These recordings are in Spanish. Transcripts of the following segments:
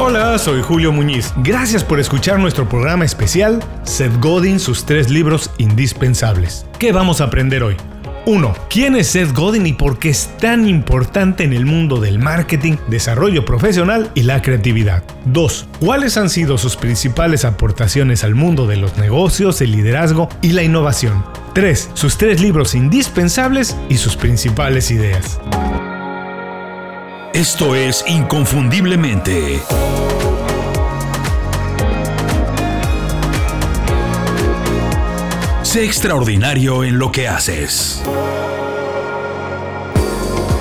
Hola, soy Julio Muñiz. Gracias por escuchar nuestro programa especial Seth Godin, sus tres libros indispensables. ¿Qué vamos a aprender hoy? 1. ¿Quién es Seth Godin y por qué es tan importante en el mundo del marketing, desarrollo profesional y la creatividad? 2. ¿Cuáles han sido sus principales aportaciones al mundo de los negocios, el liderazgo y la innovación? 3. Sus tres libros indispensables y sus principales ideas. Esto es Inconfundiblemente. Sé extraordinario en lo que haces.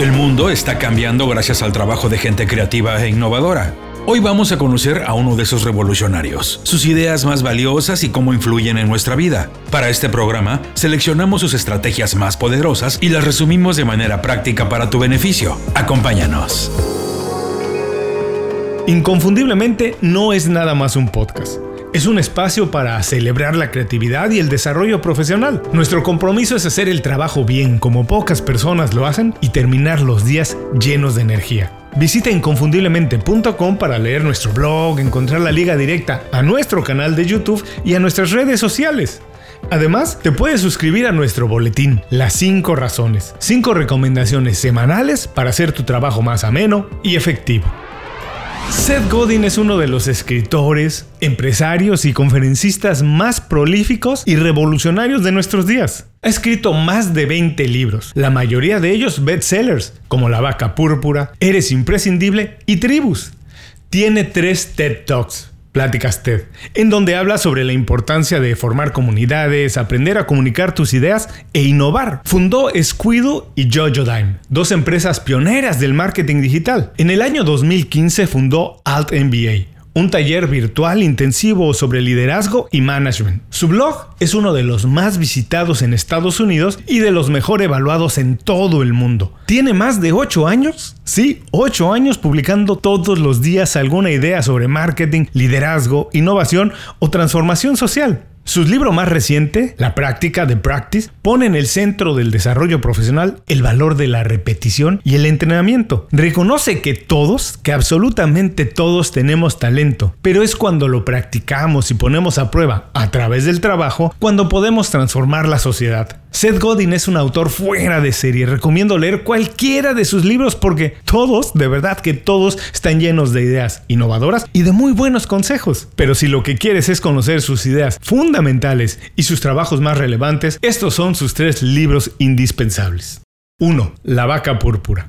El mundo está cambiando gracias al trabajo de gente creativa e innovadora. Hoy vamos a conocer a uno de esos revolucionarios, sus ideas más valiosas y cómo influyen en nuestra vida. Para este programa, seleccionamos sus estrategias más poderosas y las resumimos de manera práctica para tu beneficio. Acompáñanos. Inconfundiblemente no es nada más un podcast. Es un espacio para celebrar la creatividad y el desarrollo profesional. Nuestro compromiso es hacer el trabajo bien, como pocas personas lo hacen, y terminar los días llenos de energía. Visita inconfundiblemente.com para leer nuestro blog, encontrar la liga directa a nuestro canal de YouTube y a nuestras redes sociales. Además, te puedes suscribir a nuestro boletín, Las 5 Razones. 5 recomendaciones semanales para hacer tu trabajo más ameno y efectivo. Seth Godin es uno de los escritores, empresarios y conferencistas más prolíficos y revolucionarios de nuestros días. Ha escrito más de 20 libros, la mayoría de ellos bestsellers, como La vaca púrpura, Eres imprescindible y Tribus. Tiene tres TED Talks, Pláticas TED, en donde habla sobre la importancia de formar comunidades, aprender a comunicar tus ideas e innovar. Fundó Squido y Jojo Dime, dos empresas pioneras del marketing digital. En el año 2015 fundó Alt MBA, un taller virtual intensivo sobre liderazgo y management. Su blog es uno de los más visitados en Estados Unidos y de los mejor evaluados en todo el mundo. Tiene más de 8 años, sí, 8 años publicando todos los días alguna idea sobre marketing, liderazgo, innovación o transformación social. Su libro más reciente, La práctica de Practice, pone en el centro del desarrollo profesional el valor de la repetición y el entrenamiento. Reconoce que todos, que absolutamente todos tenemos talento, pero es cuando lo practicamos y ponemos a prueba a través del trabajo cuando podemos transformar la sociedad. Seth Godin es un autor fuera de serie. Recomiendo leer cualquiera de sus libros porque todos, de verdad que todos, están llenos de ideas innovadoras y de muy buenos consejos. Pero si lo que quieres es conocer sus ideas fundamentales y sus trabajos más relevantes, estos son sus tres libros indispensables. 1. La vaca púrpura.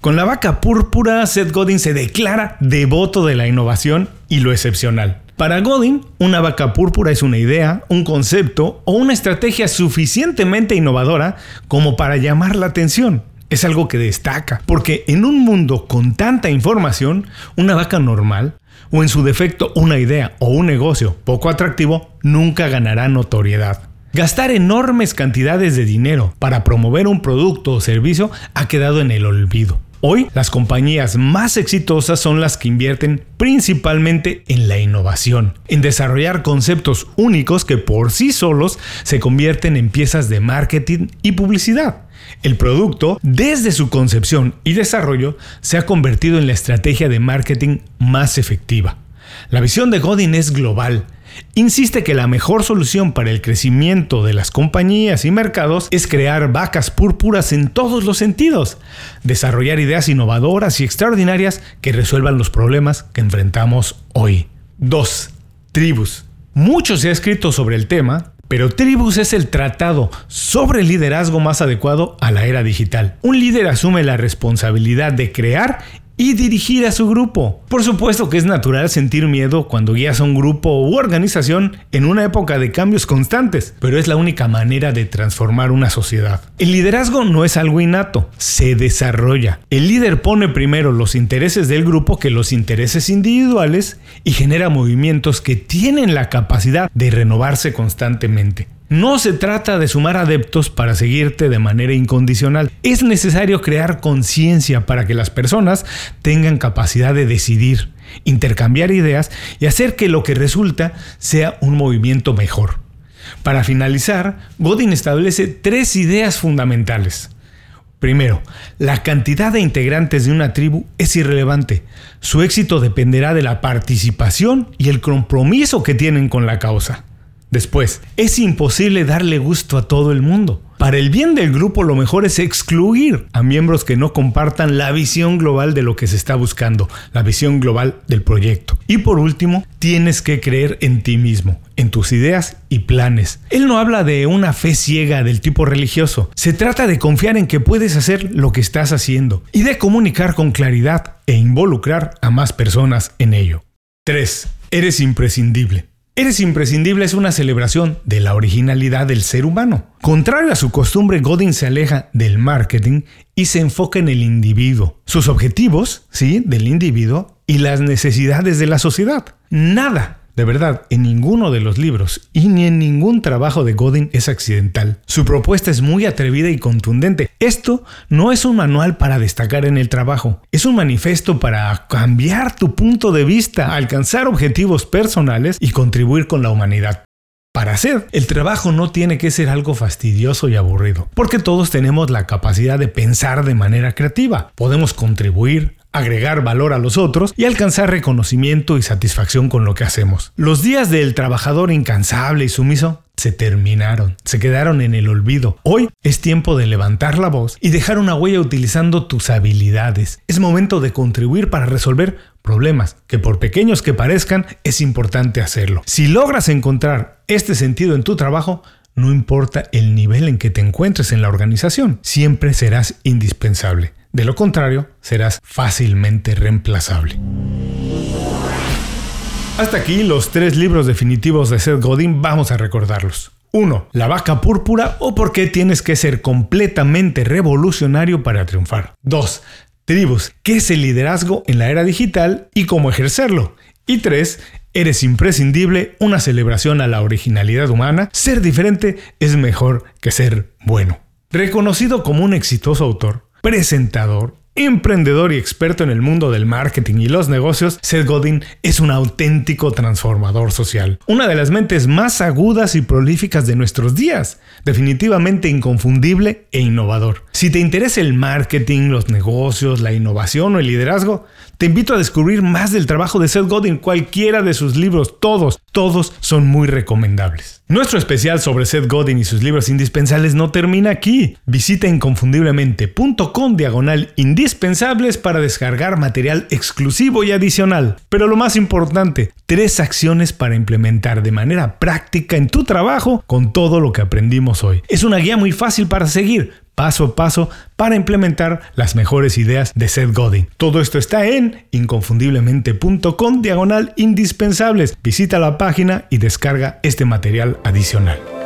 Con la vaca púrpura, Seth Godin se declara devoto de la innovación y lo excepcional. Para Godin, una vaca púrpura es una idea, un concepto o una estrategia suficientemente innovadora como para llamar la atención. Es algo que destaca, porque en un mundo con tanta información, una vaca normal, o en su defecto una idea o un negocio poco atractivo, nunca ganará notoriedad. Gastar enormes cantidades de dinero para promover un producto o servicio ha quedado en el olvido. Hoy las compañías más exitosas son las que invierten principalmente en la innovación, en desarrollar conceptos únicos que por sí solos se convierten en piezas de marketing y publicidad. El producto, desde su concepción y desarrollo, se ha convertido en la estrategia de marketing más efectiva. La visión de Godin es global, insiste que la mejor solución para el crecimiento de las compañías y mercados es crear vacas púrpuras en todos los sentidos, desarrollar ideas innovadoras y extraordinarias que resuelvan los problemas que enfrentamos hoy. 2. Tribus. Mucho se ha escrito sobre el tema, pero Tribus es el tratado sobre el liderazgo más adecuado a la era digital. Un líder asume la responsabilidad de crear y dirigir a su grupo. Por supuesto que es natural sentir miedo cuando guías a un grupo u organización en una época de cambios constantes, pero es la única manera de transformar una sociedad. El liderazgo no es algo innato, se desarrolla. El líder pone primero los intereses del grupo que los intereses individuales y genera movimientos que tienen la capacidad de renovarse constantemente. No se trata de sumar adeptos para seguirte de manera incondicional. Es necesario crear conciencia para que las personas tengan capacidad de decidir, intercambiar ideas y hacer que lo que resulta sea un movimiento mejor. Para finalizar, Godin establece tres ideas fundamentales. Primero, la cantidad de integrantes de una tribu es irrelevante. Su éxito dependerá de la participación y el compromiso que tienen con la causa. Después, es imposible darle gusto a todo el mundo. Para el bien del grupo lo mejor es excluir a miembros que no compartan la visión global de lo que se está buscando, la visión global del proyecto. Y por último, tienes que creer en ti mismo, en tus ideas y planes. Él no habla de una fe ciega del tipo religioso, se trata de confiar en que puedes hacer lo que estás haciendo y de comunicar con claridad e involucrar a más personas en ello. 3. Eres imprescindible. Eres imprescindible es una celebración de la originalidad del ser humano. Contrario a su costumbre, Godin se aleja del marketing y se enfoca en el individuo, sus objetivos, sí, del individuo y las necesidades de la sociedad. Nada de verdad, en ninguno de los libros y ni en ningún trabajo de Godin es accidental. Su propuesta es muy atrevida y contundente. Esto no es un manual para destacar en el trabajo, es un manifiesto para cambiar tu punto de vista, alcanzar objetivos personales y contribuir con la humanidad. Para hacer, el trabajo no tiene que ser algo fastidioso y aburrido, porque todos tenemos la capacidad de pensar de manera creativa. Podemos contribuir, agregar valor a los otros y alcanzar reconocimiento y satisfacción con lo que hacemos. Los días del trabajador incansable y sumiso se terminaron, se quedaron en el olvido. Hoy es tiempo de levantar la voz y dejar una huella utilizando tus habilidades. Es momento de contribuir para resolver problemas, que por pequeños que parezcan, es importante hacerlo. Si logras encontrar este sentido en tu trabajo, no importa el nivel en que te encuentres en la organización, siempre serás indispensable. De lo contrario, serás fácilmente reemplazable. Hasta aquí los tres libros definitivos de Seth Godin, vamos a recordarlos. 1. La vaca púrpura o por qué tienes que ser completamente revolucionario para triunfar. 2. Tribus, qué es el liderazgo en la era digital y cómo ejercerlo. Y 3. Eres imprescindible, una celebración a la originalidad humana. Ser diferente es mejor que ser bueno. Reconocido como un exitoso autor, presentador, emprendedor y experto en el mundo del marketing y los negocios, Seth Godin es un auténtico transformador social. Una de las mentes más agudas y prolíficas de nuestros días. Definitivamente inconfundible e innovador. Si te interesa el marketing, los negocios, la innovación o el liderazgo, te invito a descubrir más del trabajo de Seth Godin, cualquiera de sus libros, todos, todos son muy recomendables. Nuestro especial sobre Seth Godin y sus libros indispensables no termina aquí. Visita inconfundiblemente.com diagonal indispensables para descargar material exclusivo y adicional. Pero lo más importante, tres acciones para implementar de manera práctica en tu trabajo con todo lo que aprendimos hoy. Es una guía muy fácil para seguir paso a paso para implementar las mejores ideas de Seth Godin. Todo esto está en inconfundiblemente.com diagonal indispensables. Visita la página y descarga este material adicional.